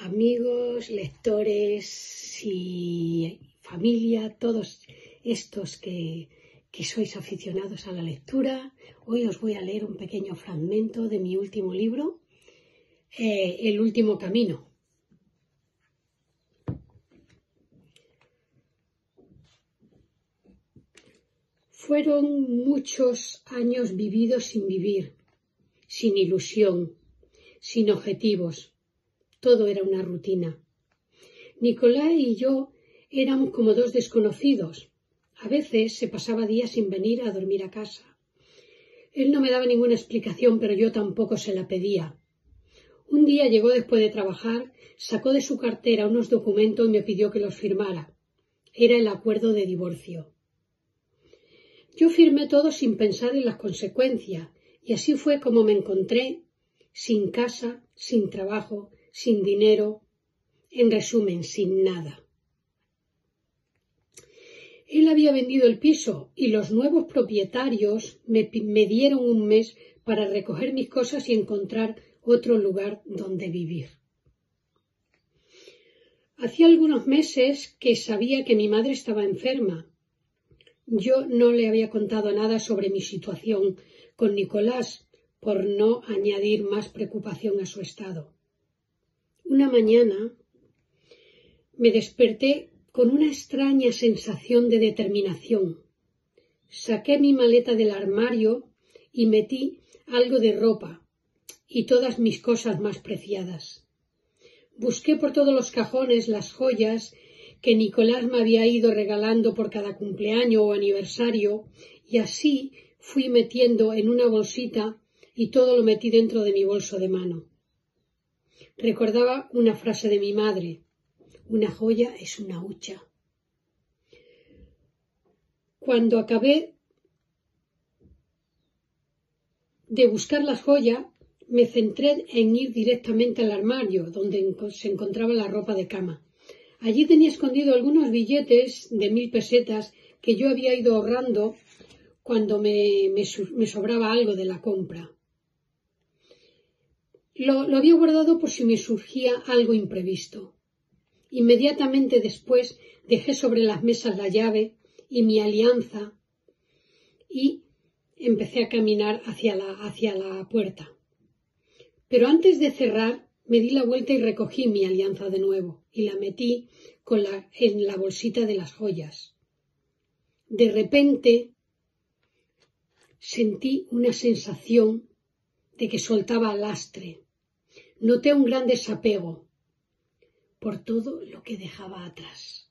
amigos, lectores y familia, todos estos que, sois aficionados a la lectura. Hoy os voy a leer un pequeño fragmento de mi último libro, eh, El último camino. Fueron muchos años vividos sin vivir, sin ilusión, sin objetivos todo era una rutina. Nicolás y yo éramos como dos desconocidos. A veces se pasaba días sin venir a dormir a casa. Él no me daba ninguna explicación, pero yo tampoco se la pedía. Un día llegó después de trabajar, sacó de su cartera unos documentos y me pidió que los firmara. Era el acuerdo de divorcio. Yo firmé todo sin pensar en las consecuencias, y así fue como me encontré sin casa, sin trabajo, sin dinero, en resumen, sin nada. Él había vendido el piso y los nuevos propietarios me, dieron un mes para recoger mis cosas y encontrar otro lugar donde vivir. Hacía algunos meses que sabía que mi madre estaba enferma. Yo no le había contado nada sobre mi situación con Nicolás por no añadir más preocupación a su estado. Una mañana me desperté con una extraña sensación de determinación. Saqué mi maleta del armario y metí algo de ropa y todas mis cosas más preciadas. Busqué por todos los cajones las joyas que Nicolás me había ido regalando por cada cumpleaños o aniversario y así fui metiendo en una bolsita y todo lo metí dentro de mi bolso de mano. Recordaba una frase de mi madre, una joya es una hucha. Cuando acabé de buscar las joyas, me centré en ir directamente al armario donde se encontraba la ropa de cama. Allí tenía escondido algunos billetes de mil pesetas que yo había ido ahorrando cuando me sobraba algo de la compra. Lo, había guardado por si me surgía algo imprevisto. Inmediatamente después dejé sobre las mesas la llave y mi alianza y empecé a caminar hacia la, hacia la puerta. Pero antes de cerrar me di la vuelta y recogí mi alianza de nuevo y la metí con la, en la bolsita de las joyas. De repente sentí una sensación de que soltaba lastre noté un gran desapego por todo lo que dejaba atrás.